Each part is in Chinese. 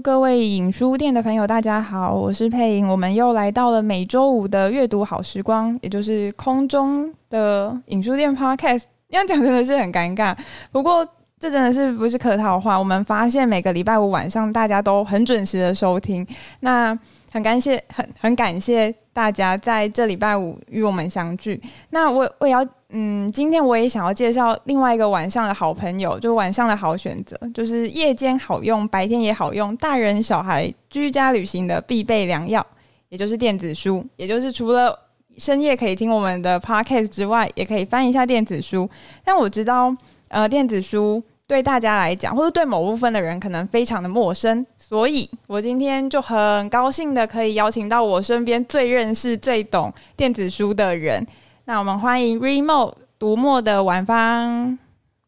各位影书店的朋友，大家好，我是佩莹，我们又来到了每周五的阅读好时光，也就是空中的影书店 Podcast。这样讲真的是很尴尬，不过这真的是不是客套话。我们发现每个礼拜五晚上大家都很准时的收听，那很感谢，很很感谢大家在这礼拜五与我们相聚。那我我也要。嗯，今天我也想要介绍另外一个晚上的好朋友，就晚上的好选择，就是夜间好用，白天也好用，大人小孩居家旅行的必备良药，也就是电子书。也就是除了深夜可以听我们的 podcast 之外，也可以翻一下电子书。但我知道，呃，电子书对大家来讲，或者对某部分的人可能非常的陌生，所以我今天就很高兴的可以邀请到我身边最认识、最懂电子书的人。那我们欢迎 Readmoo 读墨的晚芳。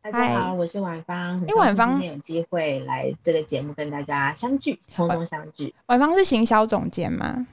大家好，我是晚芳。因为晚芳今天有机会来这个节目跟大家相聚，空中相聚。晚芳是行销总监吗？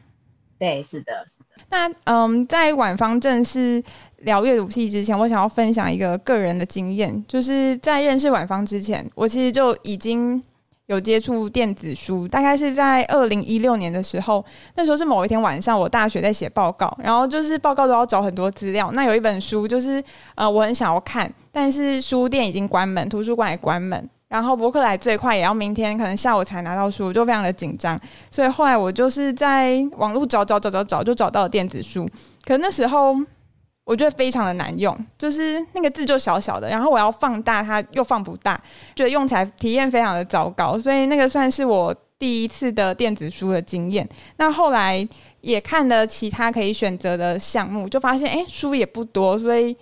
对，是的，是的。那嗯，在晚方正式聊阅读器之前，我想要分享一个个人的经验，就是在认识晚方之前，我其实就已经。有接触电子书，大概是在二零一六年的时候。那时候是某一天晚上，我大学在写报告，然后就是报告都要找很多资料。那有一本书，就是呃，我很想要看，但是书店已经关门，图书馆也关门，然后博客来最快也要明天可能下午才拿到书，就非常的紧张。所以后来我就是在网络找找找找找，就找到了电子书。可那时候。我觉得非常的难用，就是那个字就小小的，然后我要放大它又放不大，觉得用起来体验非常的糟糕，所以那个算是我第一次的电子书的经验。那后来也看了其他可以选择的项目，就发现哎，书也不多，所以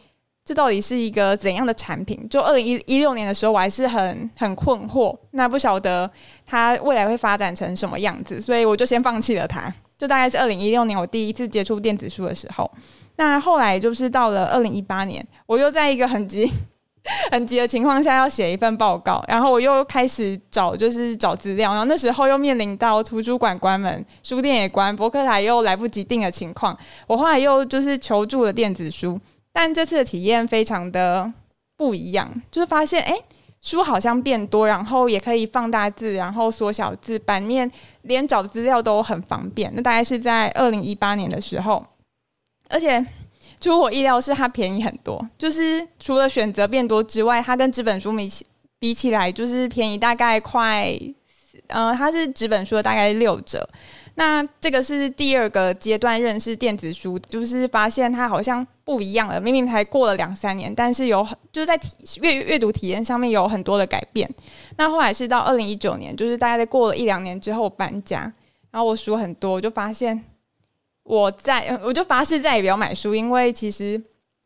这到底是一个怎样的产品？就二零一一六年的时候，我还是很很困惑，那不晓得它未来会发展成什么样子，所以我就先放弃了它。就大概是二零一六年我第一次接触电子书的时候。那后来就是到了二零一八年，我又在一个很急、很急的情况下要写一份报告，然后我又开始找，就是找资料，然后那时候又面临到图书馆关门、书店也关、博客来又来不及订的情况，我后来又就是求助了电子书，但这次的体验非常的不一样，就是发现哎，书好像变多，然后也可以放大字，然后缩小字，版面连找资料都很方便。那大概是在二零一八年的时候。而且出乎我意料是它便宜很多，就是除了选择变多之外，它跟纸本书比起比起来，就是便宜大概快，呃，它是纸本书的大概六折。那这个是第二个阶段认识电子书，就是发现它好像不一样了。明明才过了两三年，但是有就是在阅阅读体验上面有很多的改变。那后来是到二零一九年，就是大概在过了一两年之后搬家，然后我书很多，我就发现。我在，我就发誓再也不要买书，因为其实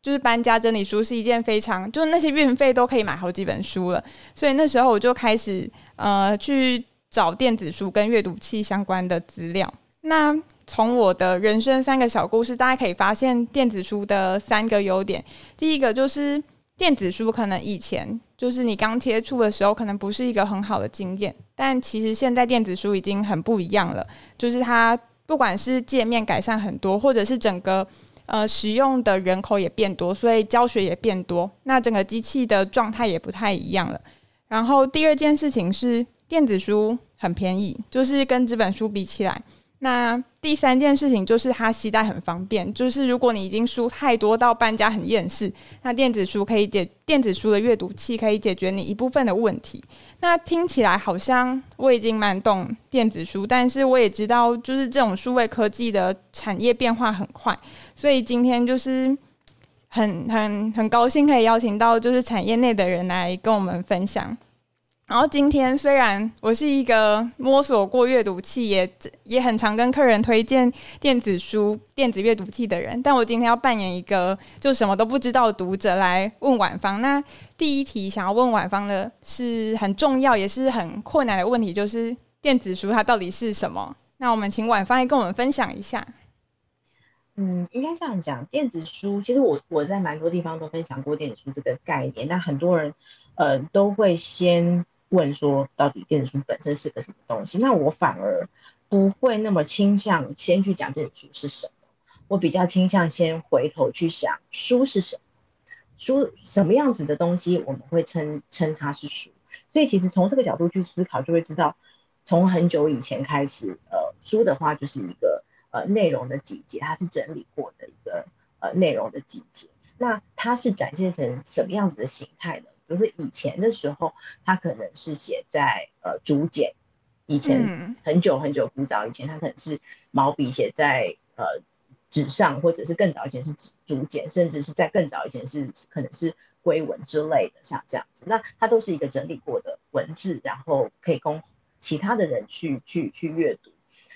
就是搬家整理书是一件非常，就是那些运费都可以买好几本书了。所以那时候我就开始呃去找电子书跟阅读器相关的资料。那从我的人生三个小故事，大家可以发现电子书的三个优点。第一个就是电子书可能以前就是你刚接触的时候，可能不是一个很好的经验，但其实现在电子书已经很不一样了，就是它。不管是界面改善很多，或者是整个呃使用的人口也变多，所以教学也变多，那整个机器的状态也不太一样了。然后第二件事情是电子书很便宜，就是跟纸本书比起来。那第三件事情就是它携带很方便，就是如果你已经书太多到搬家很厌世，那电子书可以解电子书的阅读器可以解决你一部分的问题。那听起来好像我已经蛮懂电子书，但是我也知道就是这种数位科技的产业变化很快，所以今天就是很很很高兴可以邀请到就是产业内的人来跟我们分享。然后今天虽然我是一个摸索过阅读器，也也很常跟客人推荐电子书、电子阅读器的人，但我今天要扮演一个就什么都不知道的读者来问晚芳。那第一题想要问晚芳的是很重要也是很困难的问题，就是电子书它到底是什么？那我们请晚芳来跟我们分享一下。嗯，应该这样讲，电子书其实我我在蛮多地方都分享过电子书这个概念，那很多人呃都会先。问说到底电子书本身是个什么东西？那我反而不会那么倾向先去讲电子书是什么，我比较倾向先回头去想书是什么，书什么样子的东西我们会称称它是书。所以其实从这个角度去思考，就会知道从很久以前开始，呃，书的话就是一个呃内容的集结，它是整理过的一个呃内容的集结。那它是展现成什么样子的形态呢？比如说以前的时候，它可能是写在呃竹简，以前很久很久古早以前，它可能是毛笔写在呃纸上，或者是更早以前是纸竹简，甚至是在更早以前是可能是龟文之类的，像这样子。那它都是一个整理过的文字，然后可以供其他的人去去去阅读。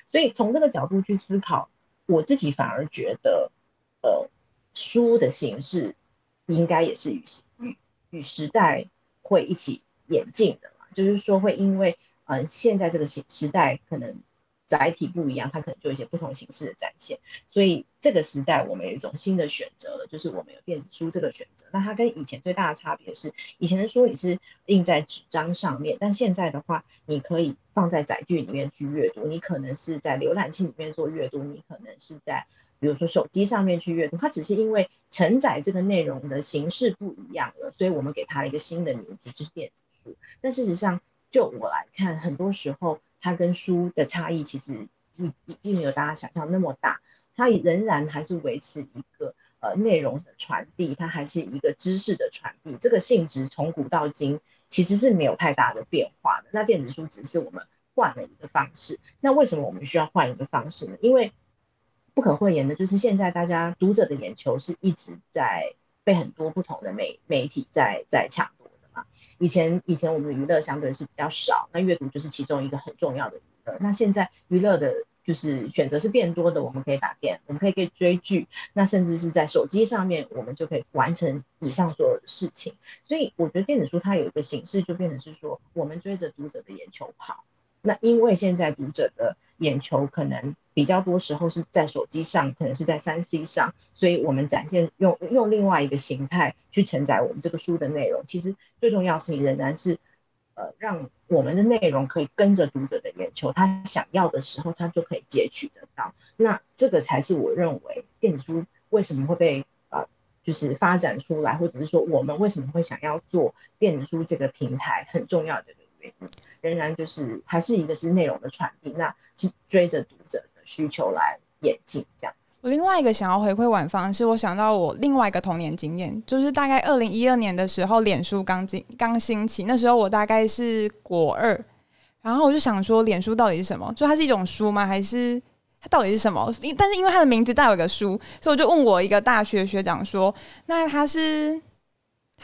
所以从这个角度去思考，我自己反而觉得，呃，书的形式应该也是与与与时代会一起演进的嘛，就是说会因为呃现在这个时时代可能。载体不一样，它可能就一些不同形式的展现。所以这个时代，我们有一种新的选择了，就是我们有电子书这个选择。那它跟以前最大的差别是，以前的书你是印在纸张上面，但现在的话，你可以放在载具里面去阅读。你可能是在浏览器里面做阅读，你可能是在比如说手机上面去阅读。它只是因为承载这个内容的形式不一样了，所以我们给它一个新的名字，就是电子书。但事实上，就我来看，很多时候。它跟书的差异其实并并没有大家想象那么大，它仍然还是维持一个呃内容的传递，它还是一个知识的传递，这个性质从古到今其实是没有太大的变化的。那电子书只是我们换了一个方式。那为什么我们需要换一个方式呢？因为不可讳言的就是现在大家读者的眼球是一直在被很多不同的媒媒体在在抢夺的嘛。以前以前我们的娱乐相对是比较少，那阅读就是其中一个很重要的娱乐。那现在娱乐的就是选择是变多的，我们可以打电，我们可以可以追剧，那甚至是在手机上面，我们就可以完成以上所有的事情。所以我觉得电子书它有一个形式，就变成是说我们追着读者的眼球跑。那因为现在读者的眼球可能比较多时候是在手机上，可能是在三 C 上，所以我们展现用用另外一个形态去承载我们这个书的内容。其实最重要的事情仍然是，呃，让我们的内容可以跟着读者的眼球，他想要的时候，他就可以截取得到。那这个才是我认为电子书为什么会被呃，就是发展出来，或者是说我们为什么会想要做电子书这个平台很重要的仍然就是还是一个是内容的传递，那是追着读者的需求来演进这样。我另外一个想要回馈晚芳，是我想到我另外一个童年经验，就是大概二零一二年的时候，脸书刚进刚兴起，那时候我大概是国二，然后我就想说，脸书到底是什么？就它是一种书吗？还是它到底是什么？但是因为它的名字带有一个书，所以我就问我一个大学学长说，那它是？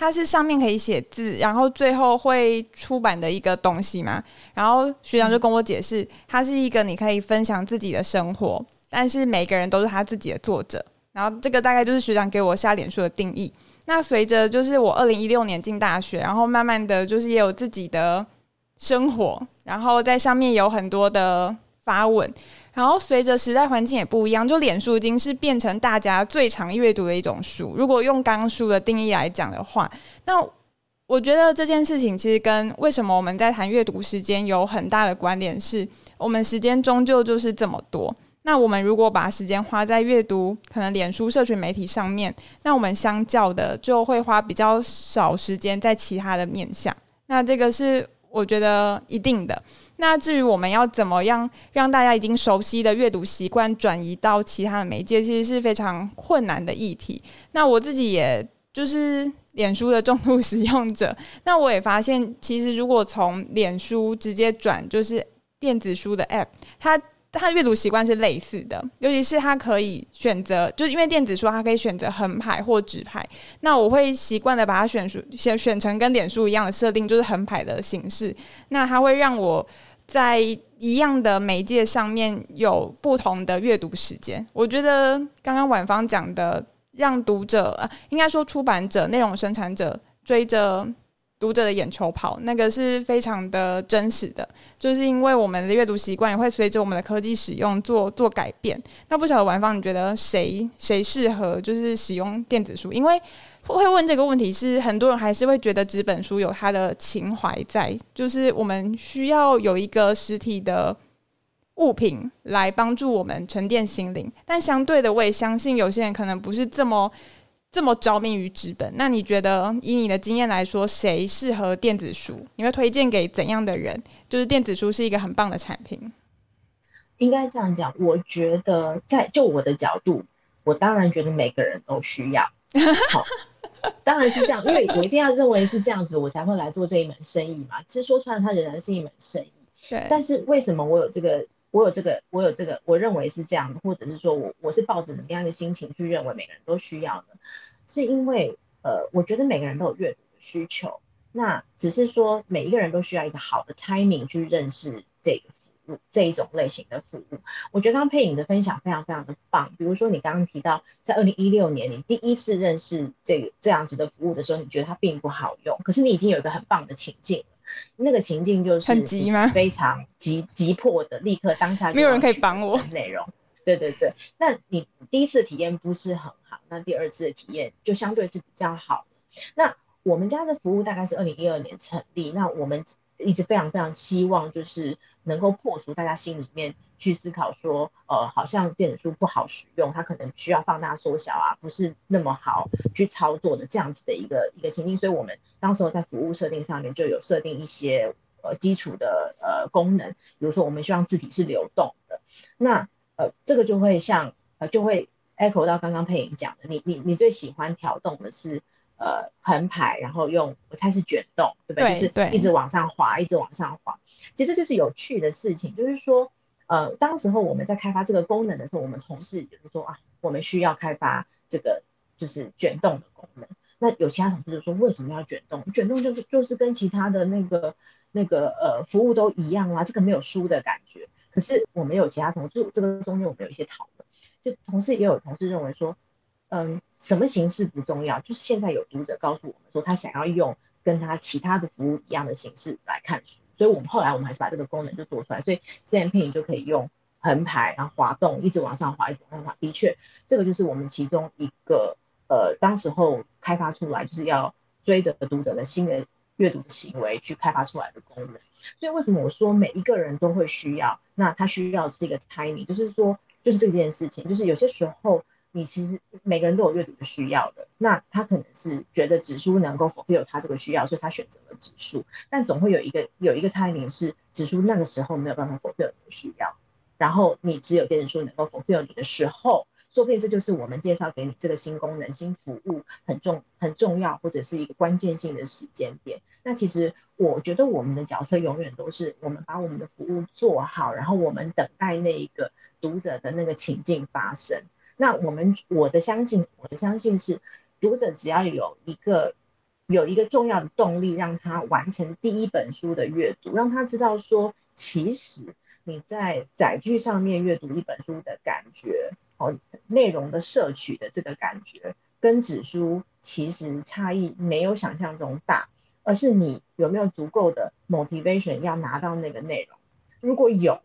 它是上面可以写字，然后最后会出版的一个东西嘛。然后学长就跟我解释，它是一个你可以分享自己的生活，但是每个人都是他自己的作者。然后这个大概就是学长给我下脸书的定义。那随着就是我二零一六年进大学，然后慢慢的就是也有自己的生活，然后在上面有很多的发文。然后随着时代环境也不一样，就脸书已经是变成大家最常阅读的一种书。如果用刚书的定义来讲的话，那我觉得这件事情其实跟为什么我们在谈阅读时间有很大的关联，是我们时间终究就是这么多。那我们如果把时间花在阅读，可能脸书社群媒体上面，那我们相较的就会花比较少时间在其他的面向。那这个是我觉得一定的。那至于我们要怎么样让大家已经熟悉的阅读习惯转移到其他的媒介，其实是非常困难的议题。那我自己也就是脸书的重度使用者，那我也发现，其实如果从脸书直接转就是电子书的 App，它。它的阅读习惯是类似的，尤其是它可以选择，就是因为电子书它可以选择横排或直排。那我会习惯的把它选书选选成跟脸书一样的设定，就是横排的形式。那它会让我在一样的媒介上面有不同的阅读时间。我觉得刚刚婉芳讲的，让读者，呃，应该说出版者、内容生产者追着。读者的眼球跑，那个是非常的真实的，就是因为我们的阅读习惯也会随着我们的科技使用做做改变。那不晓得婉芳，你觉得谁谁适合就是使用电子书？因为会问这个问题是很多人还是会觉得纸本书有它的情怀在，就是我们需要有一个实体的物品来帮助我们沉淀心灵。但相对的，我也相信有些人可能不是这么。这么着迷于纸本，那你觉得以你的经验来说，谁适合电子书？你会推荐给怎样的人？就是电子书是一个很棒的产品。应该这样讲，我觉得在就我的角度，我当然觉得每个人都需要。好，当然是这样，因为我一定要认为是这样子，我才会来做这一门生意嘛。其实说穿了，它仍然是一门生意。对。但是为什么我有这个？我有这个，我有这个，我认为是这样的，或者是说我我是抱着怎么样的心情去认为每个人都需要呢，是因为呃，我觉得每个人都有阅读的需求，那只是说每一个人都需要一个好的 timing 去认识这个服务这一种类型的服务。我觉得刚刚佩影的分享非常非常的棒，比如说你刚刚提到在二零一六年你第一次认识这个这样子的服务的时候，你觉得它并不好用，可是你已经有一个很棒的情境。那个情境就是很急吗？非常急急迫的，立刻当下就没有人可以帮我内容。对对对，那你第一次的体验不是很好，那第二次的体验就相对是比较好。那我们家的服务大概是二零一二年成立，那我们一直非常非常希望就是能够破除大家心里面。去思考说，呃，好像电子书不好使用，它可能需要放大缩小啊，不是那么好去操作的这样子的一个一个情境，所以我们当时候在服务设定上面就有设定一些呃基础的呃功能，比如说我们希望字体是流动的，那呃这个就会像呃就会 echo 到刚刚佩颖讲的，你你你最喜欢调动的是呃横排，然后用我猜是卷动，对不对？就是一直往上滑，一直往上滑，其实就是有趣的事情，就是说。呃，当时候我们在开发这个功能的时候，我们同事就是说啊，我们需要开发这个就是卷动的功能。那有其他同事就说，为什么要卷动？卷动就是就是跟其他的那个那个呃服务都一样啊，这个没有输的感觉。可是我们有其他同事，这个中间我们有一些讨论，就同事也有同事认为说，嗯，什么形式不重要，就是现在有读者告诉我们说，他想要用跟他其他的服务一样的形式来看书。所以我们后来我们还是把这个功能就做出来，所以现在配音就可以用横排，然后滑动，一直往上滑，一直往上滑。的确，这个就是我们其中一个呃，当时候开发出来就是要追着读者的新的阅读行为去开发出来的功能。所以为什么我说每一个人都会需要？那他需要是一个 timing，就是说就是这件事情，就是有些时候。你其实每个人都有阅读的需要的，那他可能是觉得纸书能够 fulfill 他这个需要，所以他选择了纸书。但总会有一个有一个 timing 是纸书那个时候没有办法 fulfill 你的需要，然后你只有电子书能够 fulfill 你的时候，说不定这就是我们介绍给你这个新功能、新服务很重很重要或者是一个关键性的时间点。那其实我觉得我们的角色永远都是我们把我们的服务做好，然后我们等待那一个读者的那个情境发生。那我们我的相信，我的相信是，读者只要有一个有一个重要的动力，让他完成第一本书的阅读，让他知道说，其实你在载具上面阅读一本书的感觉，哦，内容的摄取的这个感觉，跟纸书其实差异没有想象中大，而是你有没有足够的 motivation 要拿到那个内容，如果有。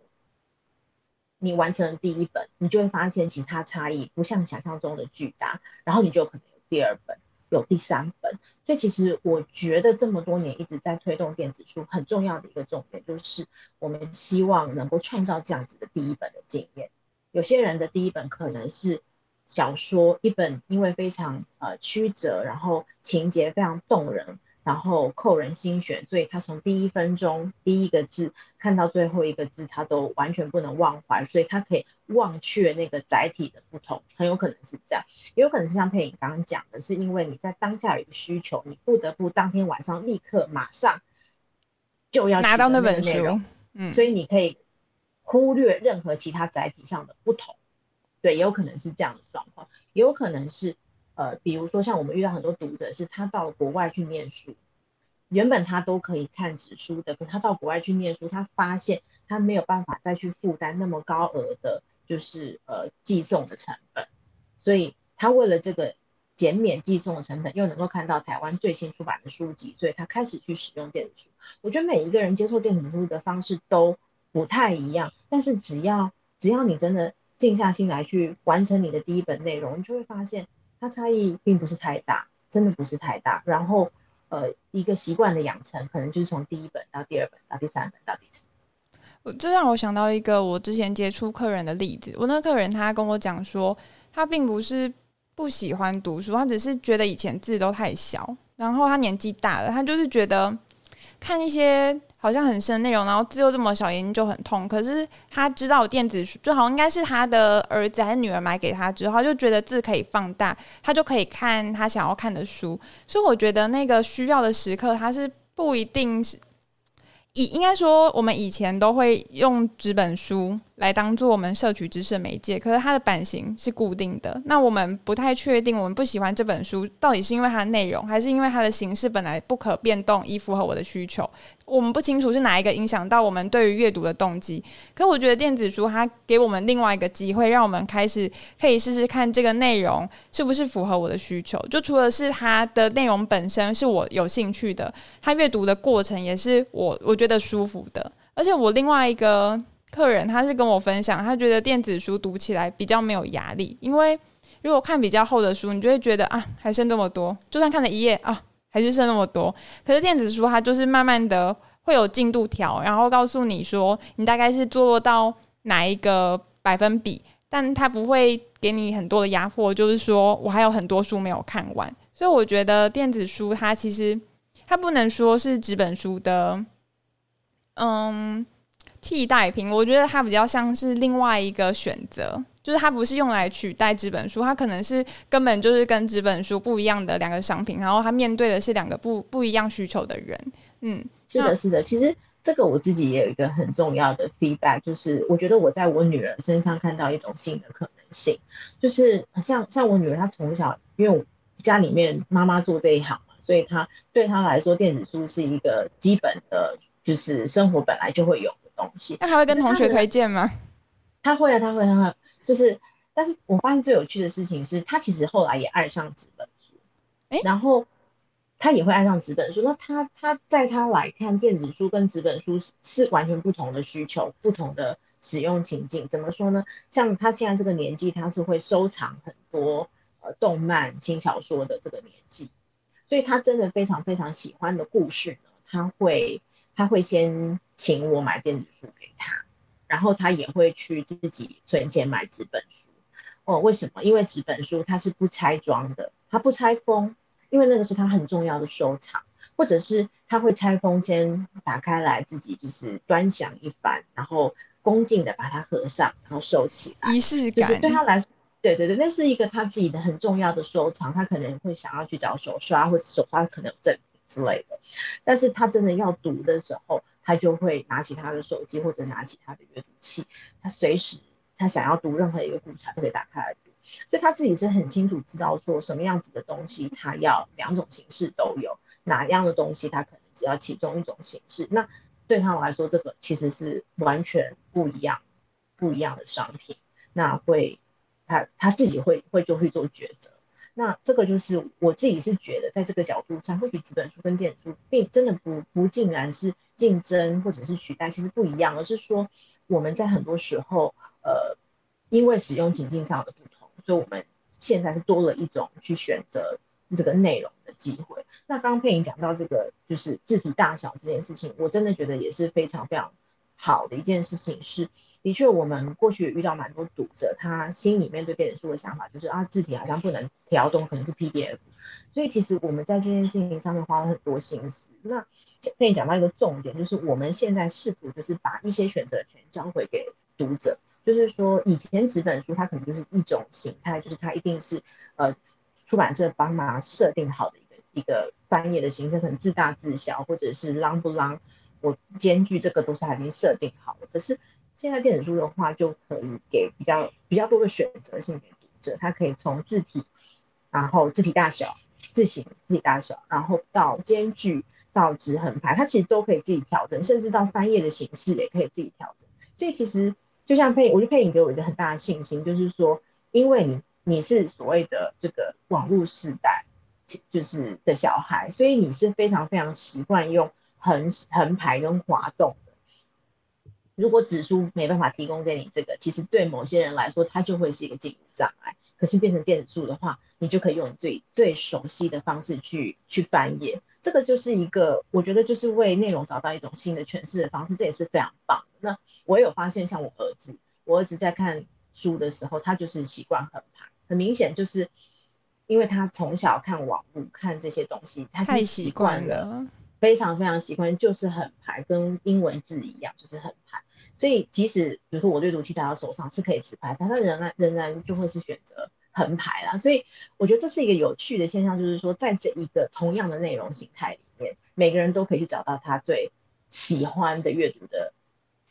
你完成了第一本，你就会发现其他差异不像想象中的巨大，然后你就可能有第二本，有第三本。所以其实我觉得这么多年一直在推动电子书，很重要的一个重点就是我们希望能够创造这样子的第一本的经验。有些人的第一本可能是小说，一本因为非常呃曲折，然后情节非常动人。然后扣人心弦，所以他从第一分钟第一个字看到最后一个字，他都完全不能忘怀，所以他可以忘却那个载体的不同，很有可能是这样，也有可能是像佩影刚刚讲的，是因为你在当下有一个需求，你不得不当天晚上立刻马上就要拿到那本书，嗯，所以你可以忽略任何其他载体上的不同，对，也有可能是这样的状况，也有可能是。呃，比如说像我们遇到很多读者，是他到国外去念书，原本他都可以看纸书的，可他到国外去念书，他发现他没有办法再去负担那么高额的，就是呃寄送的成本，所以他为了这个减免寄送的成本，又能够看到台湾最新出版的书籍，所以他开始去使用电子书。我觉得每一个人接受电子书的方式都不太一样，但是只要只要你真的静下心来去完成你的第一本内容，你就会发现。它差异并不是太大，真的不是太大。然后，呃，一个习惯的养成，可能就是从第一本到第二本到第三本到第四本。这让我想到一个我之前接触客人的例子。我那个客人他跟我讲说，他并不是不喜欢读书，他只是觉得以前字都太小，然后他年纪大了，他就是觉得看一些好像很深的内容，然后字又这么小，眼睛就很痛。可是他知道电子书，就好像应该是他的儿子还是女儿买给他之后，他就觉得字可以放大，他就可以看他想要看的书。所以我觉得那个需要的时刻，他是不一定是。以应该说，我们以前都会用纸本书来当做我们摄取知识的媒介，可是它的版型是固定的。那我们不太确定，我们不喜欢这本书，到底是因为它的内容，还是因为它的形式本来不可变动，以符合我的需求？我们不清楚是哪一个影响到我们对于阅读的动机。可我觉得电子书它给我们另外一个机会，让我们开始可以试试看这个内容是不是符合我的需求。就除了是它的内容本身是我有兴趣的，它阅读的过程也是我我觉得舒服的。而且我另外一个客人他是跟我分享，他觉得电子书读起来比较没有压力，因为如果看比较厚的书，你就会觉得啊还剩这么多，就算看了一页啊。还是剩那么多，可是电子书它就是慢慢的会有进度条，然后告诉你说你大概是做到哪一个百分比，但它不会给你很多的压迫，就是说我还有很多书没有看完，所以我觉得电子书它其实它不能说是纸本书的，嗯，替代品，我觉得它比较像是另外一个选择。就是它不是用来取代纸本书，它可能是根本就是跟纸本书不一样的两个商品，然后它面对的是两个不不一样需求的人。嗯，是的，是的。其实这个我自己也有一个很重要的 feedback，就是我觉得我在我女儿身上看到一种新的可能性，就是像像我女儿，她从小因为家里面妈妈做这一行嘛，所以她对她来说电子书是一个基本的，就是生活本来就会有东西。那他会跟同学推荐吗？他会啊，他会，他会。就是，但是我发现最有趣的事情是，他其实后来也爱上纸本书，欸，然后他也会爱上纸本书。那他他在他来看电子书跟纸本书是是完全不同的需求，不同的使用情境。怎么说呢？像他现在这个年纪，他是会收藏很多呃动漫、轻小说的这个年纪，所以他真的非常非常喜欢的故事呢，他会他会先请我买电子书给他。然后他也会去自己存钱买纸本书，哦，为什么？因为纸本书它是不拆装的，它不拆封，因为那个是他很重要的收藏，或者是他会拆封，先打开来自己就是端详一番，然后恭敬的把它合上，然后收起来，仪式感。就是对他来说，对对对，那是一个他自己的很重要的收藏，他可能会想要去找手刷，或者手刷可能有赠品之类的，但是他真的要读的时候。他就会拿起他的手机或者拿起他的阅读器，他随时他想要读任何一个故事，他都可以打开来读。所以他自己是很清楚知道说什么样子的东西他要两种形式都有，哪样的东西他可能只要其中一种形式。那对他来说，这个其实是完全不一样、不一样的商品。那会他他自己会会就会做抉择。那这个就是我自己是觉得，在这个角度上，或许纸本书跟电子书并真的不不竟然是竞争或者是取代，其实不一样，而是说我们在很多时候，呃，因为使用情境上的不同，所以我们现在是多了一种去选择这个内容的机会。那刚刚佩莹讲到这个，就是字体大小这件事情，我真的觉得也是非常非常好的一件事情是。的确，我们过去遇到蛮多读者，他心里面对电子书的想法就是啊，字体好像不能调动，可能是 PDF。所以其实我们在这件事情上面花了很多心思。那可以讲到一个重点，就是我们现在试图就是把一些选择权交回给读者，就是说以前纸本书它可能就是一种形态，就是它一定是呃出版社帮忙设定好的一个一个翻页的形式，可能字大字小，或者是浪不浪我间距这个都是已经设定好了，可是。现在电子书的话，就可以给比较比较多的选择性给读者，他可以从字体，然后字体大小、字型、字体大小，然后到间距、到直横排，它其实都可以自己调整，甚至到翻页的形式也可以自己调整。所以其实就像佩，我觉得佩影给我一个很大的信心，就是说，因为你你是所谓的这个网络时代，就是的小孩，所以你是非常非常习惯用横横排跟滑动。如果纸书没办法提供给你这个，其实对某些人来说，它就会是一个进入障碍。可是变成电子书的话，你就可以用最最熟悉的方式去去翻页。这个就是一个，我觉得就是为内容找到一种新的诠释的方式，这也是非常棒。那我有发现，像我儿子，我儿子在看书的时候，他就是习惯横排，很明显就是因为他从小看网络看这些东西，他太习惯了，非常非常习惯，就是横排，跟英文字一样，就是横排。所以即使比如说我阅读器在他手上是可以直拍，但他仍然仍然就会是选择横排啦。所以我觉得这是一个有趣的现象，就是说在这一个同样的内容形态里面，每个人都可以去找到他最喜欢的阅读的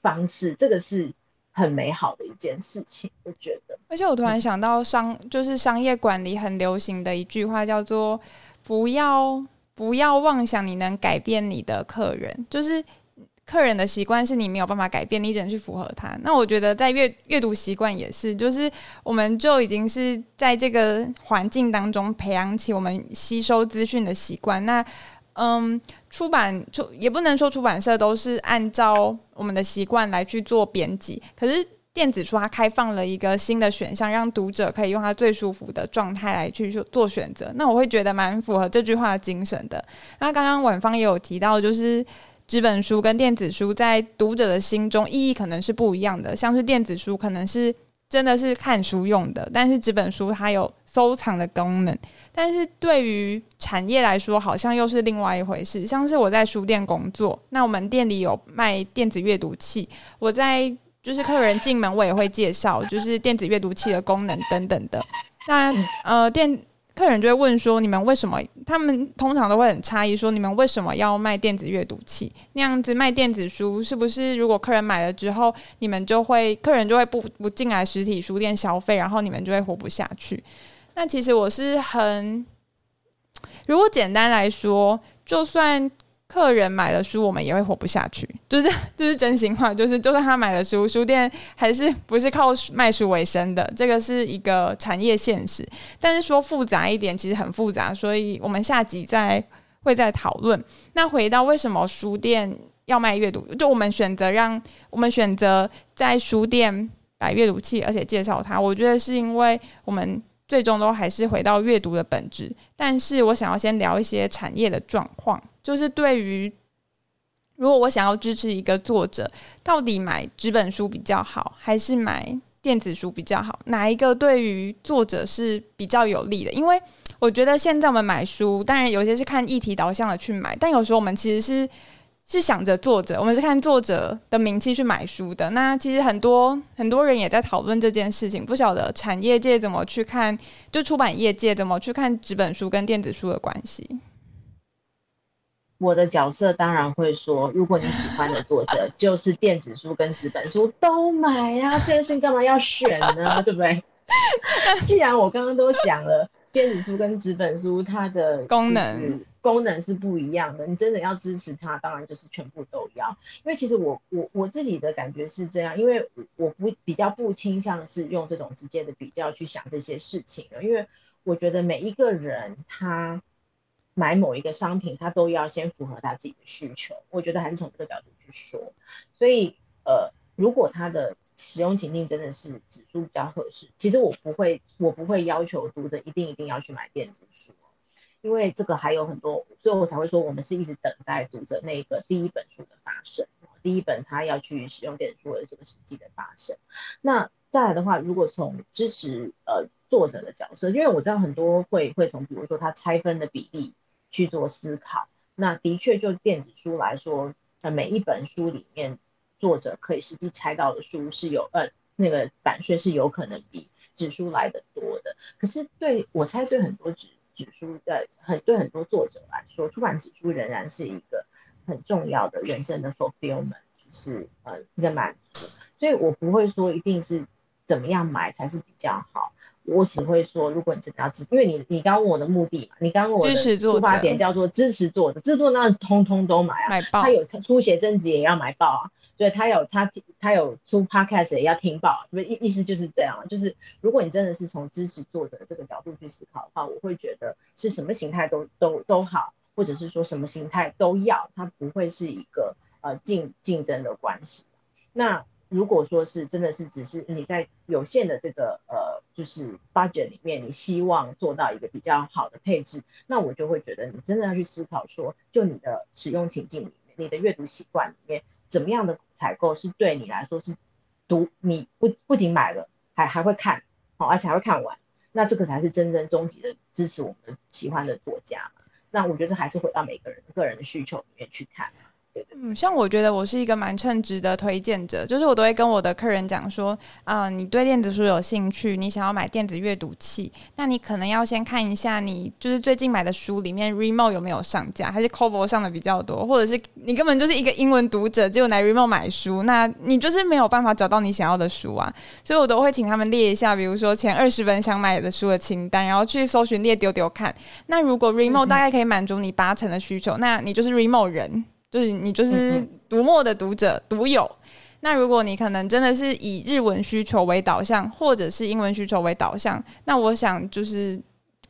方式，这个是很美好的一件事情，我觉得。而且我突然想到商，商就是商业管理很流行的一句话，叫做“不要不要妄想你能改变你的客人”，就是。客人的习惯是你没有办法改变，你只能去符合他。那我觉得在阅阅读习惯也是，就是我们就已经是在这个环境当中培养起我们吸收资讯的习惯。那嗯，出版出也不能说出版社都是按照我们的习惯来去做编辑，可是电子书它开放了一个新的选项，让读者可以用他最舒服的状态来去做选择。那我会觉得蛮符合这句话精神的。那刚刚晚芳也有提到，就是。纸本书跟电子书在读者的心中意义可能是不一样的，像是电子书可能是真的是看书用的，但是纸本书它有收藏的功能。但是对于产业来说，好像又是另外一回事。像是我在书店工作，那我们店里有卖电子阅读器，我在就是客人进门，我也会介绍就是电子阅读器的功能等等的。那呃电。客人就会问说：“你们为什么？他们通常都会很诧异，说你们为什么要卖电子阅读器？那样子卖电子书，是不是如果客人买了之后，你们就会客人就会不不进来实体书店消费，然后你们就会活不下去？那其实我是很，如果简单来说，就算。”客人买了书，我们也会活不下去，就是这是真心话，就是就算他买了书，书店还是不是靠卖书为生的，这个是一个产业现实。但是说复杂一点，其实很复杂，所以我们下集再会再讨论。那回到为什么书店要卖阅读，就我们选择让我们选择在书店摆阅读器，而且介绍它，我觉得是因为我们最终都还是回到阅读的本质。但是我想要先聊一些产业的状况。就是对于，如果我想要支持一个作者，到底买纸本书比较好，还是买电子书比较好？哪一个对于作者是比较有利的？因为我觉得现在我们买书，当然有些是看议题导向的去买，但有时候我们其实是是想着作者，我们是看作者的名气去买书的。那其实很多很多人也在讨论这件事情，不晓得产业界怎么去看，就出版业界怎么去看纸本书跟电子书的关系。我的角色当然会说，如果你喜欢的作者就是电子书跟纸本书都买呀，这件事情干嘛要选呢？对不对？既然我刚刚都讲了，电子书跟纸本书它的功能功能是不一样的，你真的要支持它，当然就是全部都要。因为其实我我我自己的感觉是这样，因为我不比较不倾向是用这种直接的比较去想这些事情的，因为我觉得每一个人他。买某一个商品，他都要先符合他自己的需求。我觉得还是从这个角度去说。所以，呃，如果他的使用情境真的是指数比较合适，其实我不会，我不会要求读者一定一定要去买电子书，因为这个还有很多，所以我才会说，我们是一直等待读者那个第一本书的发生，第一本他要去使用电子书的这个实际的发生。那再来的话，如果从支持呃作者的角色，因为我知道很多会会从比如说他拆分的比例。去做思考，那的确就电子书来说，呃，每一本书里面作者可以实际拆到的书是有，呃，那个版税是有可能比纸书来的多的。可是对我猜，对很多纸指数的很对很多作者来说，出版指数仍然是一个很重要的人生的 fulfillment，就是呃一个满足。所以我不会说一定是怎么样买才是比较好。我只会说，如果你真的要支持，因为你你刚问我的目的嘛，你刚问我的出发点叫做支持作者，制作那通通都买啊，买报，他有出写真集也要买报啊，对，他有他他有出 podcast 也要听报，意意思就是这样，就是如果你真的是从支持作者的这个角度去思考的话，我会觉得是什么形态都都都好，或者是说什么形态都要，它不会是一个呃竞竞争的关系。那如果说是真的是只是你在有限的这个呃。就是 budget 里面，你希望做到一个比较好的配置，那我就会觉得你真的要去思考说，就你的使用情境里面，你的阅读习惯里面，怎么样的采购是对你来说是读你不不仅买了还还会看好，而且还会看完，那这个才是真正终极的支持我们喜欢的作家。那我觉得还是回到每个人个人的需求里面去看。嗯，像我觉得我是一个蛮称职的推荐者，就是我都会跟我的客人讲说，啊、你对电子书有兴趣，你想要买电子阅读器，那你可能要先看一下你就是最近买的书里面，Remo 有没有上架，还是 c o b o 上的比较多，或者是你根本就是一个英文读者，就来 Remo 买书，那你就是没有办法找到你想要的书啊，所以我都会请他们列一下，比如说前二十本想买的书的清单，然后去搜寻列丢丢看，那如果 Remo 大概可以满足你八成的需求，那你就是 Remo 人。就是你就是读墨的读者读友，那如果你可能真的是以日文需求为导向，或者是英文需求为导向，那我想就是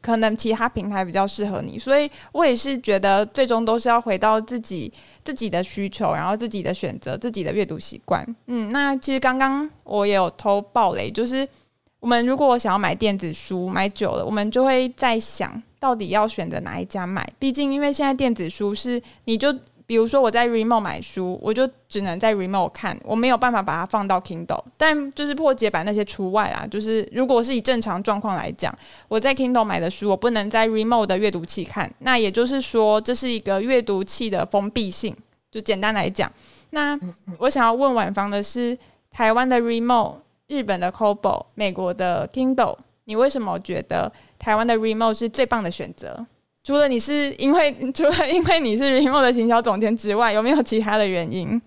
可能其他平台比较适合你。所以我也是觉得最终都是要回到自己自己的需求，然后自己的选择，自己的阅读习惯。嗯，那其实刚刚我也有偷爆雷，就是我们如果想要买电子书买久了，我们就会在想到底要选择哪一家买。毕竟因为现在电子书是你就。比如说我在 Readmoo 买书，我就只能在 Readmoo 看，我没有办法把它放到 Kindle。但就是破解版那些除外啊，就是如果是以正常状况来讲，我在 Kindle 买的书，我不能在 Readmoo 的阅读器看。那也就是说，这是一个阅读器的封闭性。就简单来讲，那我想要问晚芳的是，台湾的 Readmoo、日本的 Kobo、美国的 Kindle，你为什么觉得台湾的 Readmoo 是最棒的选择？除了你是因为 除了因为你是 Readmoo 的行销总监之外，有没有其他的原因？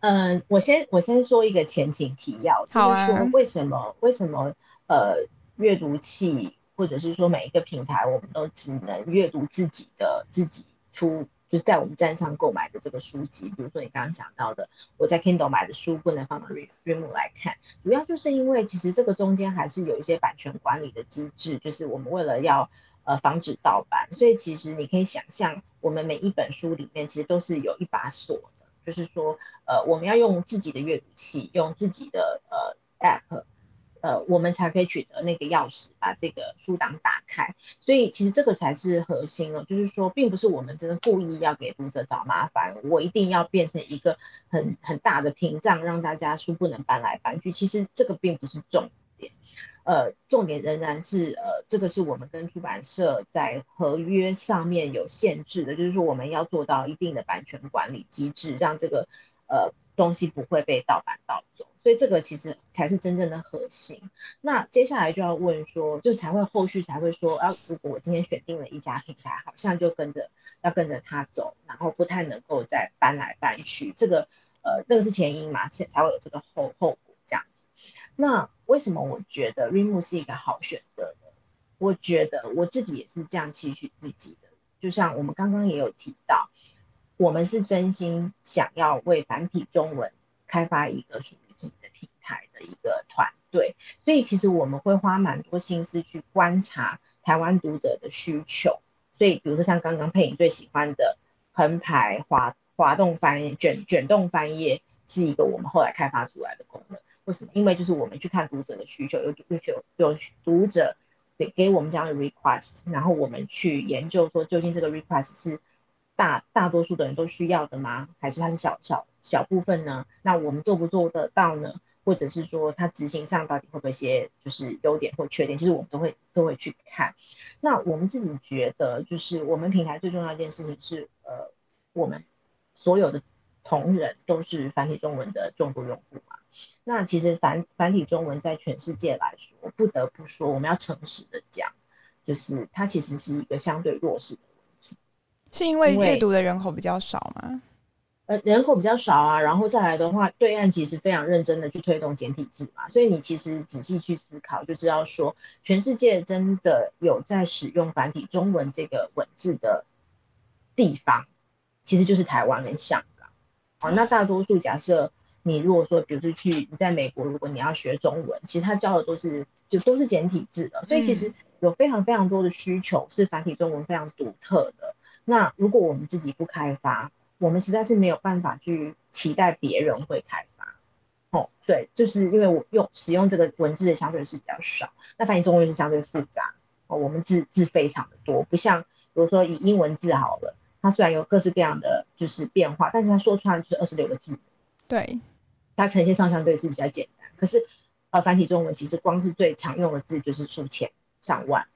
嗯、呃，我先我先说一个前情提要，好啊、就是说为什么为什么呃阅读器或者是说每一个平台，我们都只能阅读自己的自己出，就是在我们站上购买的这个书籍，比如说你刚刚讲到的，我在 Kindle 买的书不能放到 Readmoo 来看，主要就是因为其实这个中间还是有一些版权管理的机制，就是我们为了要。呃，防止盗版，所以其实你可以想象，我们每一本书里面其实都是有一把锁的，就是说，呃，我们要用自己的阅读器，用自己的呃 App，呃，我们才可以取得那个钥匙，把这个书档打开。所以其实这个才是核心哦，就是说，并不是我们真的故意要给读者找麻烦，我一定要变成一个很很大的屏障，让大家书不能搬来搬去。其实这个并不是重。呃，重点仍然是呃，这个是我们跟出版社在合约上面有限制的，就是说我们要做到一定的版权管理机制，让这个呃东西不会被盗版盗走。所以这个其实才是真正的核心。那接下来就要问说，就才会后续才会说啊，如果我今天选定了一家平台，好像就跟着要跟着他走，然后不太能够再搬来搬去。这个呃，那个是前因嘛，才才会有这个后后果。那为什么我觉得 Readmoo 是一个好选择呢？我觉得我自己也是这样期许自己的。就像我们刚刚也有提到，我们是真心想要为繁体中文开发一个属于自己的平台的一个团队，所以其实我们会花蛮多心思去观察台湾读者的需求。所以比如说像刚刚佩颖最喜欢的横排滑滑动翻页卷卷动翻页，是一个我们后来开发出来的功能。为什么？因为就是我们去看读者的需求，有有有读者给给我们这样的 request，然后我们去研究说，究竟这个 request 是大大多数的人都需要的吗？还是它是小小小部分呢？那我们做不做得到呢？或者是说，它执行上到底会不会一些就是优点或缺点？其实我们都会都会去看。那我们自己觉得，就是我们平台最重要一件事情是，呃，我们所有的同仁都是繁体中文的重度用户。那其实繁繁体中文在全世界来说，不得不说，我们要诚实的讲，就是它其实是一个相对弱势的文字，是因为阅读的人口比较少吗？呃，人口比较少啊，然后再来的话，对岸其实非常认真的去推动简体字嘛，所以你其实仔细去思考，就知道说，全世界真的有在使用繁体中文这个文字的地方，其实就是台湾跟香港。好，那大多数假设。你如果说，比如说去你在美国，如果你要学中文，其实他教的都是就都是简体字的，所以其实有非常非常多的需求是繁体中文非常独特的。那如果我们自己不开发，我们实在是没有办法去期待别人会开发。哦，对，就是因为我用使用这个文字的相对是比较少，那繁体中文是相对复杂哦，我们字字非常的多，不像比如说以英文字好了，它虽然有各式各样的就是变化，但是它说出来就是二十六个字。对。它呈现上相对是比较简单，可是呃繁体中文，其实光是最常用的字就是数千上万，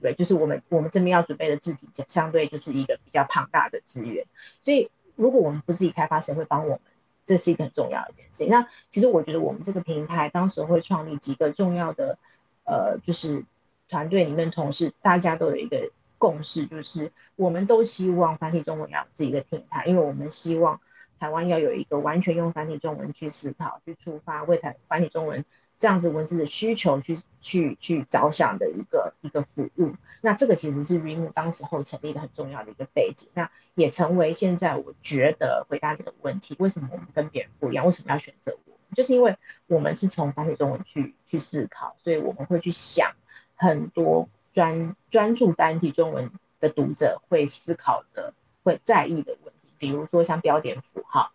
对，就是我们我们这边要准备的字体相对就是一个比较庞大的资源，所以如果我们不自己开发，谁会帮我们？这是一个很重要的一件事情。那其实我觉得我们这个平台当时会创立几个重要的，呃，就是团队里面同事，大家都有一个共识，就是我们都希望繁体中文要有自己的平台，因为我们希望台湾要有一个完全用繁体中文去思考、去出发，为台繁体中文。这样子文字的需求去去去着想的一个一个服务，那这个其实是 Readmoo 当时候成立的很重要的一个背景，那也成为现在我觉得回答你的问题，为什么我们跟别人不一样？为什么要选择我们？就是因为我们是从繁体中文去去思考，所以我们会去想很多专专注繁体中文的读者会思考的、会在意的问题，比如说像标点符号，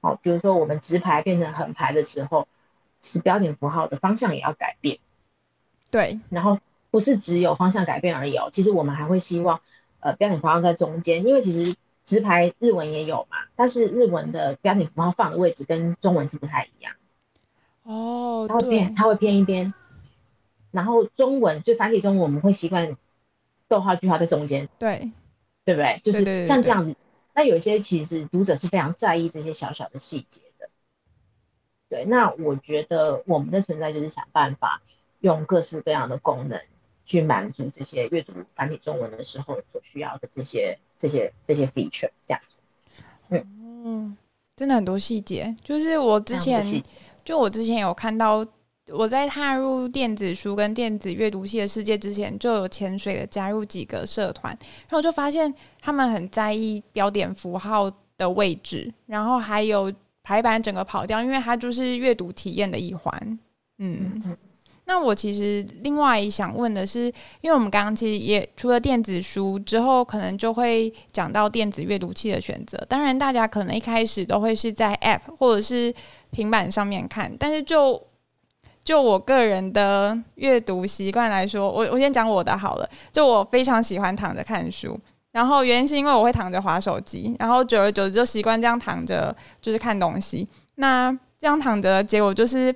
哦，比如说我们直排变成横排的时候。是标点符号的方向也要改变，对，然后不是只有方向改变而已哦。其实我们还会希望，呃，标点符号在中间，因为其实直排日文也有嘛，但是日文的标点符号放的位置跟中文是不太一样。哦，它会偏，它会偏一边。然后中文就繁体中文，我们会习惯逗号句号在中间，对，对不对？就是像这样子。那有些其实读者是非常在意这些小小的细节的。对，那我觉得我们的存在就是想办法用各式各样的功能去满足这些阅读繁体中文的时候所需要的这些这些这些 feature，这样子。嗯，嗯，真的很多细节，就是我之前就我之前有看到，我在踏入电子书跟电子阅读器的世界之前，就有潜水的加入几个社团，然后就发现他们很在意标点符号的位置，然后还有。排版整个跑掉，因为它就是阅读体验的一环。嗯，那我其实另外想问的是，因为我们刚刚其实也除了电子书之后，可能就会讲到电子阅读器的选择。当然，大家可能一开始都会是在 App 或者是平板上面看，但是就就我个人的阅读习惯来说，我我先讲我的好了。就我非常喜欢躺着看书。然后原因是因为我会躺着滑手机，然后久而久之就习惯这样躺着就是看东西。那这样躺着的结果就是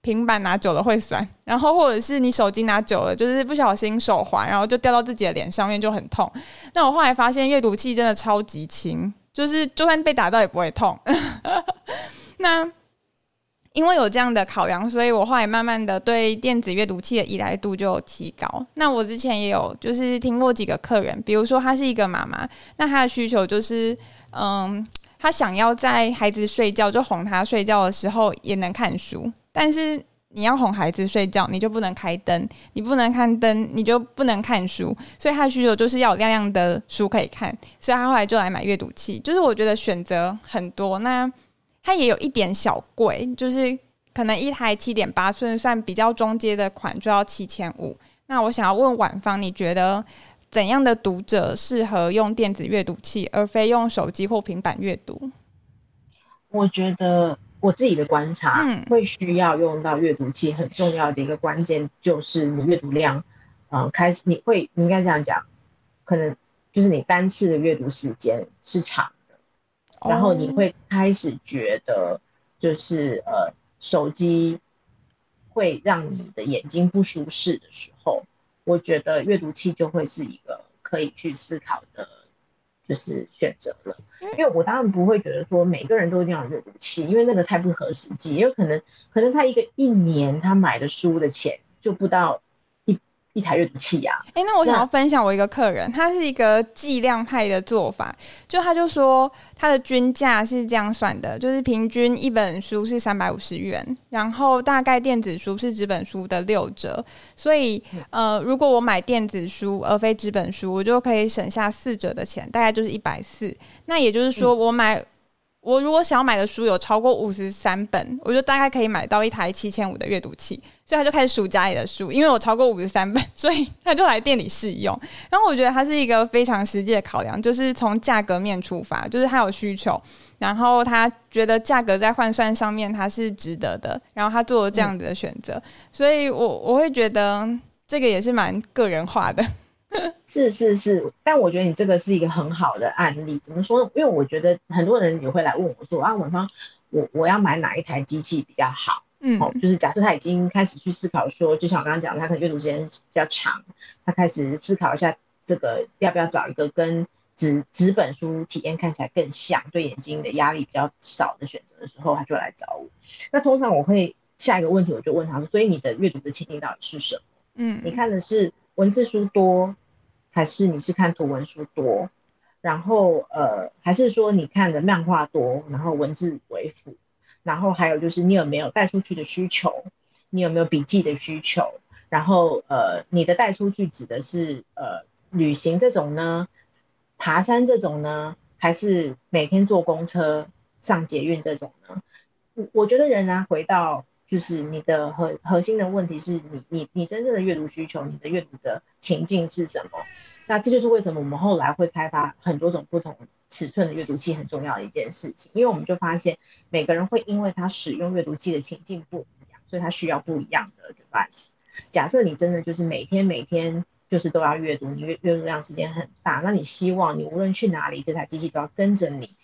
平板拿久了会酸，然后或者是你手机拿久了就是不小心手滑，然后就掉到自己的脸上面就很痛。那我后来发现阅读器真的超级轻，就是就算被打到也不会痛。那因为有这样的考量，所以我后来慢慢的对电子阅读器的依赖度就提高。那我之前也有就是听过几个客人，比如说她是一个妈妈，那她的需求就是，嗯，她想要在孩子睡觉就哄他睡觉的时候也能看书，但是你要哄孩子睡觉，你就不能开灯，你不能看灯，你就不能看书，所以她的需求就是要有亮亮的书可以看，所以她后来就来买阅读器。就是我觉得选择很多，那。它也有一点小贵，就是可能一台七点八寸算比较中阶的款就要七千五。那我想要问晚芳，你觉得怎样的读者适合用电子阅读器，而非用手机或平板阅读？我觉得我自己的观察，嗯，会需要用到阅读器，很重要的一个关键就是你阅读量，嗯、呃，开始你会你应该这样讲，可能就是你单次的阅读时间是长。然后你会开始觉得，就是呃，手机会让你的眼睛不舒适的时候，我觉得阅读器就会是一个可以去思考的，就是选择了。因为我当然不会觉得说每个人都一定要阅读器，因为那个太不合实际，也有可能，可能他一个一年他买的书的钱就不到。一台阅读器呀、啊，哎、欸，那我想要分享我一个客人，他是一个计量派的做法，就他就说他的均价是这样算的，就是平均一本书是三百五十元，然后大概电子书是纸本书的六折，所以呃，如果我买电子书而非纸本书，我就可以省下四折的钱，大概就是一百四。那也就是说，我买、嗯、我如果想要买的书有超过五十三本，我就大概可以买到一台七千五的阅读器。所以他就开始数家里的书，因为我超过五十三本，所以他就来店里试用。然后我觉得他是一个非常实际的考量，就是从价格面出发，就是他有需求，然后他觉得价格在换算上面他是值得的，然后他做了这样子的选择。所以我我会觉得这个也是蛮个人化的。是是是，但我觉得你这个是一个很好的案例。怎么说呢？因为我觉得很多人也会来问我说啊，文芳，我我要买哪一台机器比较好？嗯，哦，就是假设他已经开始去思考说，就像我刚刚讲，他可能阅读时间比较长，他开始思考一下这个要不要找一个跟纸纸本书体验看起来更像，对眼睛的压力比较少的选择的时候，他就来找我。那通常我会下一个问题，我就问他说：“所以你的阅读的情境到底是什么？嗯，你看的是文字书多，还是你是看图文书多？然后呃，还是说你看的漫画多，然后文字为辅？然后还有就是你有没有带出去的需求？你有没有笔记的需求？然后呃，你的带出去指的是呃旅行这种呢？”爬山这种呢，还是每天坐公车上捷运这种呢？我我觉得仍然回到就是你的核核心的问题是你你你真正的阅读需求，你的阅读的情境是什么？那这就是为什么我们后来会开发很多种不同尺寸的阅读器很重要的一件事情，因为我们就发现每个人会因为他使用阅读器的情境不一样，所以他需要不一样的 device。假设你真的就是每天每天。就是都要阅读，你阅阅读量时间很大，那你希望你无论去哪里，这台机器都要跟着你，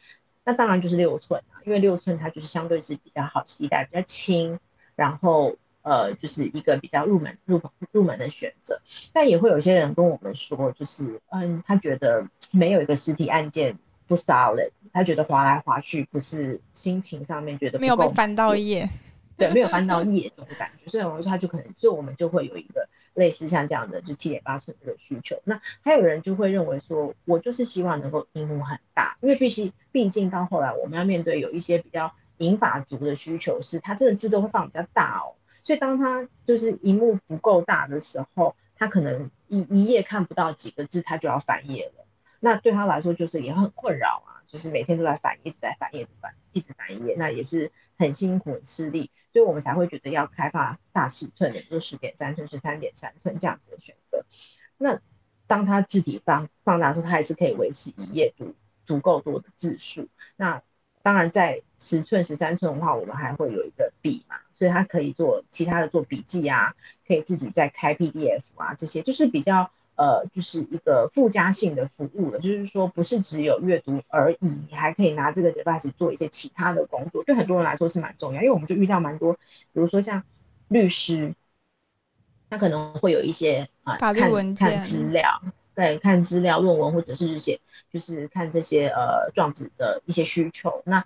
那当然就是六寸啊，因为六寸它就是相对是比较好携带，比较轻，然后呃就是一个比较入门入入门的选择。但也会有些人跟我们说，就是嗯，他觉得没有一个实体按键不 solid，他觉得滑来滑去不是心情上面觉得没有被翻到页，对，没有翻到页这种感觉，所以我说他就可能，所以我们就会有一个。类似像这样的就七点八寸的需求，那还有人就会认为说，我就是希望能够屏幕很大，因为必须毕竟到后来我们要面对有一些比较银发族的需求，是它这个字都会放比较大哦，所以当它就是萤幕不够大的时候，他可能一一页看不到几个字，他就要翻页了，那对他来说就是也很困扰啊，就是每天都在翻，一直在翻页，翻一直翻页，那也是。很辛苦，很吃力，所以我们才会觉得要开发大尺寸的，就十点三寸、十三点三寸这样子的选择。那当它字体放放大的时候，它还是可以维持一页读足够多的字数。那当然，在十寸、十三寸的话，我们还会有一个笔嘛，所以它可以做其他的做笔记啊，可以自己再开 PDF 啊，这些就是比较。呃，就是一个附加性的服务了，就是说不是只有阅读而已，你还可以拿这个 device 做一些其他的工作，对很多人来说是蛮重要，因为我们就遇到蛮多，比如说像律师，他可能会有一些啊，法律文件，看资料，对，看资料、论文或者是写，就是看这些呃状子的一些需求，那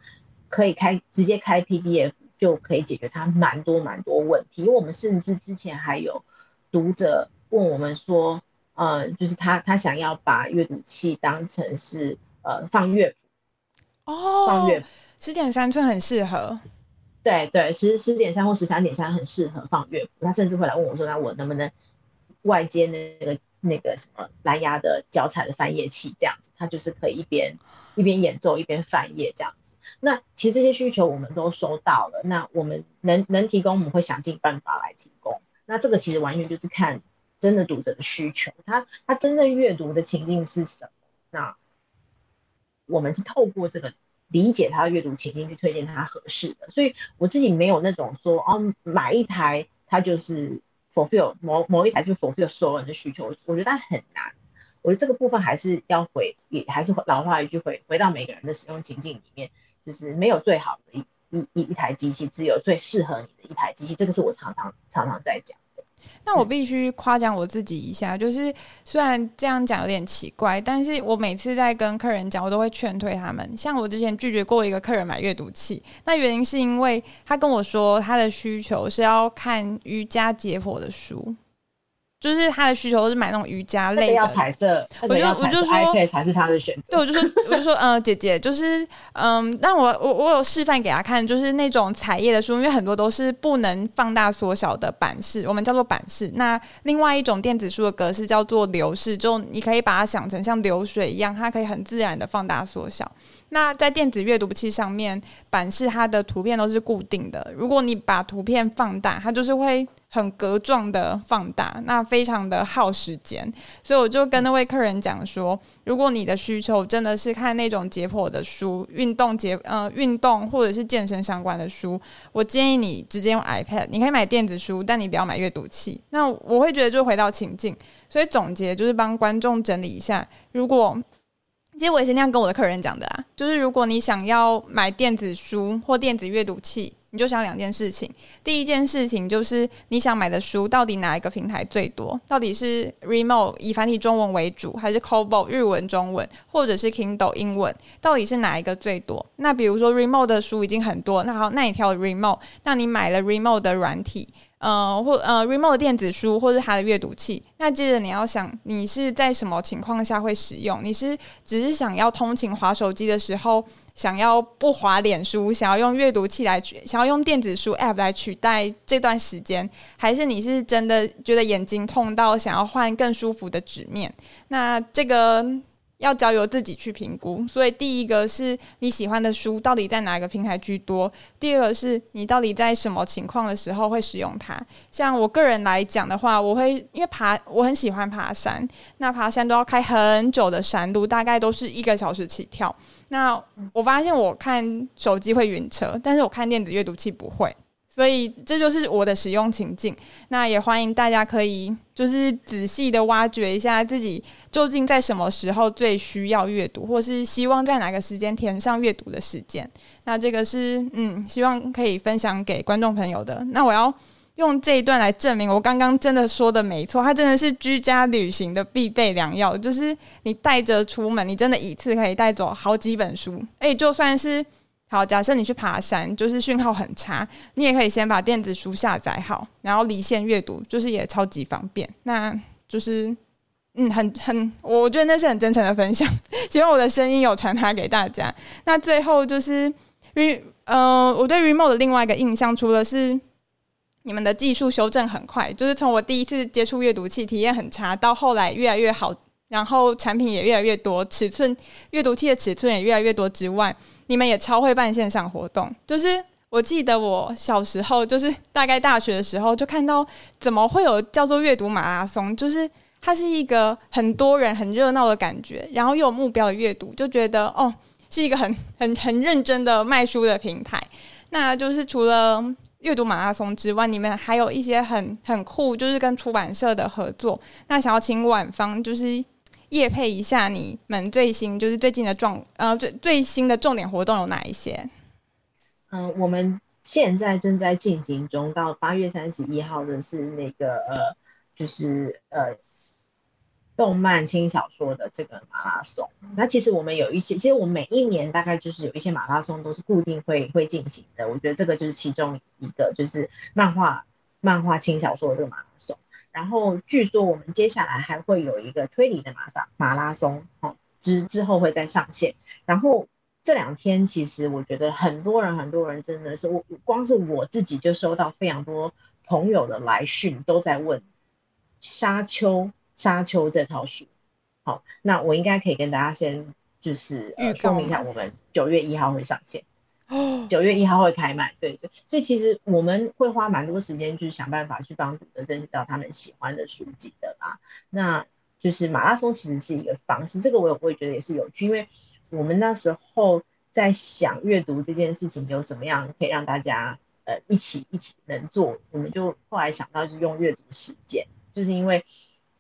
可以开直接开 PDF 就可以解决它蛮多蛮多问题，因为我们甚至之前还有读者问我们说。呃，就是他他想要把阅读器当成是呃放乐谱哦，放乐谱，十点三寸很适合，对对，十十点三或十三点三很适合放乐谱。他甚至会来问我说，那我能不能外接那个那个什么蓝牙的脚踩的翻页器这样子？它就是可以一边一边演奏一边翻页这样子。那其实这些需求我们都收到了，那我们能能提供，我们会想尽办法来提供。那这个其实完全就是看。真的读者的需求，他他真正阅读的情境是什么？那我们是透过这个理解他的阅读情境去推荐他合适的。所以我自己没有那种说哦，买一台它就是否是有某某一台就 fulfill 所有人的需求，我觉得很难。我觉得这个部分还是要回，也还是老话一句回回到每个人的使用情境里面，就是没有最好的一一一台机器，只有最适合你的一台机器。这个是我常常常常在讲。那我必须夸奖我自己一下，就是虽然这样讲有点奇怪，但是我每次在跟客人讲，我都会劝退他们。像我之前拒绝过一个客人买阅读器，那原因是因为他跟我说他的需求是要看瑜伽解剖的书。就是他的需求是买那种瑜伽类的，要彩色，我就我就说 iPad 才是他的选择。对，我就说我就说，呃，姐姐，就是嗯，那我我我有示范给他看，就是那种彩页的书，因为很多都是不能放大缩小的版式，我们叫做版式。那另外一种电子书的格式叫做流式，就你可以把它想成像流水一样，它可以很自然的放大缩小。那在电子阅读器上面，版式它的图片都是固定的，如果你把图片放大，它就是会。很格状的放大，那非常的耗时间，所以我就跟那位客人讲说，如果你的需求真的是看那种解剖的书、运动解呃运动或者是健身相关的书，我建议你直接用 iPad，你可以买电子书，但你不要买阅读器。那我会觉得就回到情境，所以总结就是帮观众整理一下，如果其实我也是那样跟我的客人讲的啊，就是如果你想要买电子书或电子阅读器。你就想两件事情。第一件事情就是你想买的书到底哪一个平台最多？到底是 Readmoo 以繁体中文为主，还是 Kobo 日文中文，或者是 Kindle 英文？到底是哪一个最多？那比如说 Readmoo 的书已经很多，那好，那你挑 Readmoo，那你买了 Readmoo 的软体。呃，或呃，Readmoo 的电子书，或是它的阅读器。那接着你要想，你是在什么情况下会使用？你是只是想要通勤划手机的时候，想要不滑脸书，想要用阅读器来取，想要用电子书 App 来取代这段时间，还是你是真的觉得眼睛痛到想要换更舒服的纸面？那这个。要交由自己去评估，所以第一个是你喜欢的书到底在哪个平台居多，第二个是你到底在什么情况的时候会使用它。像我个人来讲的话，我会因为爬，我很喜欢爬山，那爬山都要开很久的山路，大概都是一个小时起跳。那我发现我看手机会晕车，但是我看电子阅读器不会。所以这就是我的使用情境。那也欢迎大家可以就是仔细的挖掘一下自己究竟在什么时候最需要阅读，或是希望在哪个时间填上阅读的时间。那这个是嗯，希望可以分享给观众朋友的。那我要用这一段来证明我刚刚真的说的没错，它真的是居家旅行的必备良药。就是你带着出门，你真的一次可以带走好几本书。诶，就算是。好，假设你去爬山，就是讯号很差，你也可以先把电子书下载好，然后离线阅读，就是也超级方便。那就是，嗯，很很，我觉得那是很真诚的分享，希望我的声音有传达给大家。那最后就是，Re，呃，我对 remo 的另外一个印象，除了是你们的技术修正很快，就是从我第一次接触阅读器体验很差，到后来越来越好，然后产品也越来越多，尺寸阅读器的尺寸也越来越多之外。你们也超会办线上活动，就是我记得我小时候，就是大概大学的时候，就看到怎么会有叫做阅读马拉松，就是它是一个很多人很热闹的感觉，然后又有目标的阅读，就觉得哦，是一个很很很认真的卖书的平台。那就是除了阅读马拉松之外，你们还有一些很很酷，就是跟出版社的合作。那想要请晚芳，就是。业配一下你们最新就是最近的重呃最最新的重点活动有哪一些？嗯、我们现在正在进行中，到八月三十一号的是那个呃，就是呃，动漫轻小说的这个马拉松。那其实我们有一些，其实我们每一年大概就是有一些马拉松都是固定会会进行的。我觉得这个就是其中一个，就是漫画漫画轻小说的这个马拉松。然后据说我们接下来还会有一个推理的马萨马拉松，哦，之之后会再上线。然后这两天其实我觉得很多人很多人真的是我光是我自己就收到非常多朋友的来讯，都在问《沙丘沙丘》这套书。好，那我应该可以跟大家先就是呃说明一下，我们九月一号会上线。九月一号会开卖，对，所以其实我们会花蛮多时间去想办法去帮读者争取到他们喜欢的书籍的啦。那就是马拉松其实是一个方式，这个我也会觉得也是有趣，因为我们那时候在想阅读这件事情有什么样可以让大家呃一起一起能做，我们就后来想到就是用阅读时间，就是因为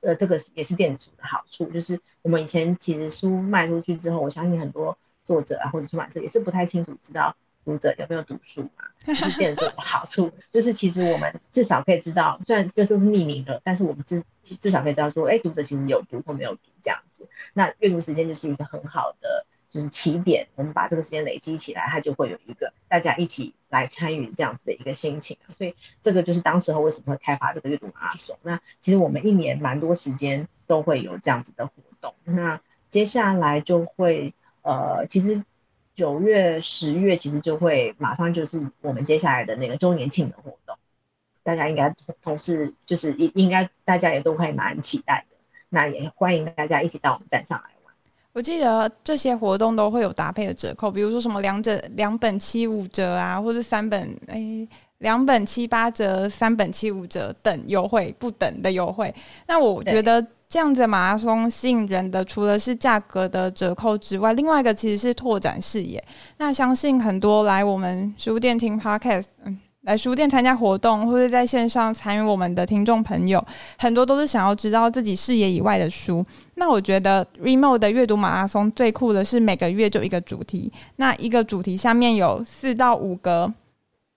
呃这个也是电子书的好处，就是我们以前其实书卖出去之后，我相信很多。作者啊，或者出版社也是不太清楚知道读者有没有读书嘛。就是电子书的好处，就是其实我们至少可以知道，虽然这都是匿名的，但是我们至至少可以知道说，哎、欸，读者其实有读或没有读这样子。那阅读时间就是一个很好的就是起点，我们把这个时间累积起来，它就会有一个大家一起来参与这样子的一个心情。所以这个就是当时候为什么会开发这个阅读马拉松。那其实我们一年蛮多时间都会有这样子的活动。那接下来就会。呃，其实九月、十月其实就会马上就是我们接下来的那个周年庆的活动，大家应该同同事就是应应该大家也都会蛮期待的。那也欢迎大家一起到我们站上来玩。我记得这些活动都会有搭配的折扣，比如说什么两者两本七五折啊，或者三本诶两本七八折、三本七五折等优惠不等的优惠。那我觉得。这样子马拉松吸引人的，除了是价格的折扣之外，另外一个其实是拓展视野。那相信很多来我们书店听 Podcast，嗯，来书店参加活动或者在线上参与我们的听众朋友，很多都是想要知道自己视野以外的书。那我觉得 Readmoo 的阅读马拉松最酷的是每个月就一个主题，那一个主题下面有四到五个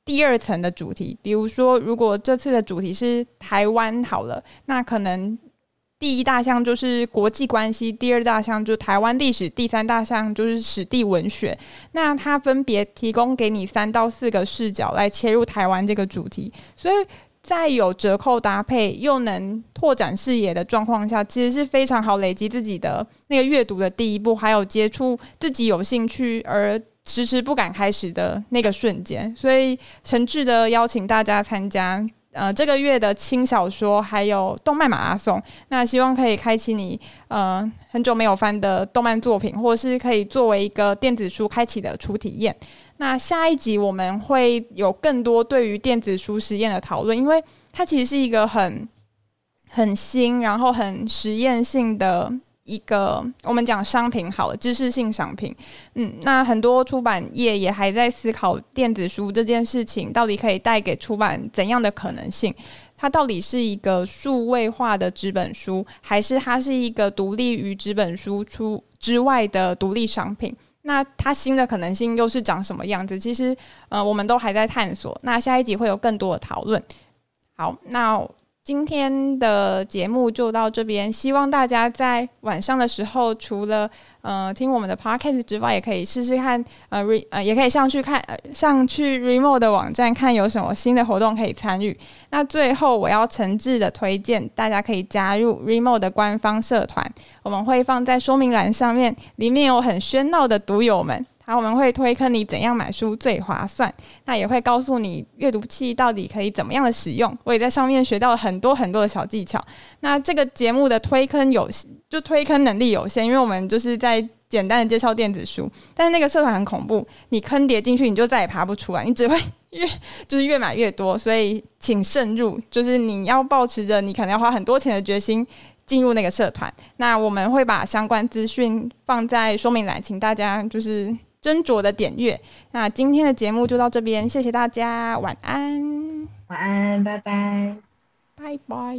第二层的主题，比如说，如果这次的主题是台湾好了，那可能第一大项就是国际关系，第二大项就是台湾历史，第三大项就是史地文学。那它分别提供给你三到四个视角来切入台湾这个主题，所以在有折扣搭配又能拓展视野的状况下，其实是非常好累积自己的那个阅读的第一步，还有接触自己有兴趣而。迟迟不敢开始的那个瞬间，所以诚挚的邀请大家参加呃这个月的轻小说还有动漫马拉松。那希望可以开启你呃很久没有翻的动漫作品，或是可以作为一个电子书开启的初体验。那下一集我们会有更多对于电子书实验的讨论，因为它其实是一个很很新，然后很实验性的。一个我们讲商品好了，知识性商品，嗯，那很多出版业也还在思考电子书这件事情到底可以带给出版怎样的可能性？它到底是一个数位化的纸本书，还是它是一个独立于纸本书出之外的独立商品？那它新的可能性又是长什么样子？其实，呃，我们都还在探索。那下一集会有更多的讨论。好，那。今天的节目就到这边，希望大家在晚上的时候，除了呃听我们的 podcast 之外，也可以试试看呃 re 呃也可以上去看呃上去 Readmoo 的网站看有什么新的活动可以参与。那最后我要诚挚的推荐，大家可以加入 Readmoo 的官方社团，我们会放在说明栏上面，里面有很喧闹的读友们。好，我们会推坑你怎样买书最划算，那也会告诉你阅读器到底可以怎么样的使用。我也在上面学到了很多很多的小技巧。那这个节目的推坑有就推坑能力有限，因为我们就是在简单的介绍电子书，但是那个社团很恐怖，你坑叠进去你就再也爬不出来，你只会 越就是越买越多。所以请慎入，就是你要抱持着你可能要花很多钱的决心进入那个社团。那我们会把相关资讯放在说明栏，请大家就是。斟酌的点阅，那今天的节目就到这边，谢谢大家，晚安，晚安，拜拜，拜拜。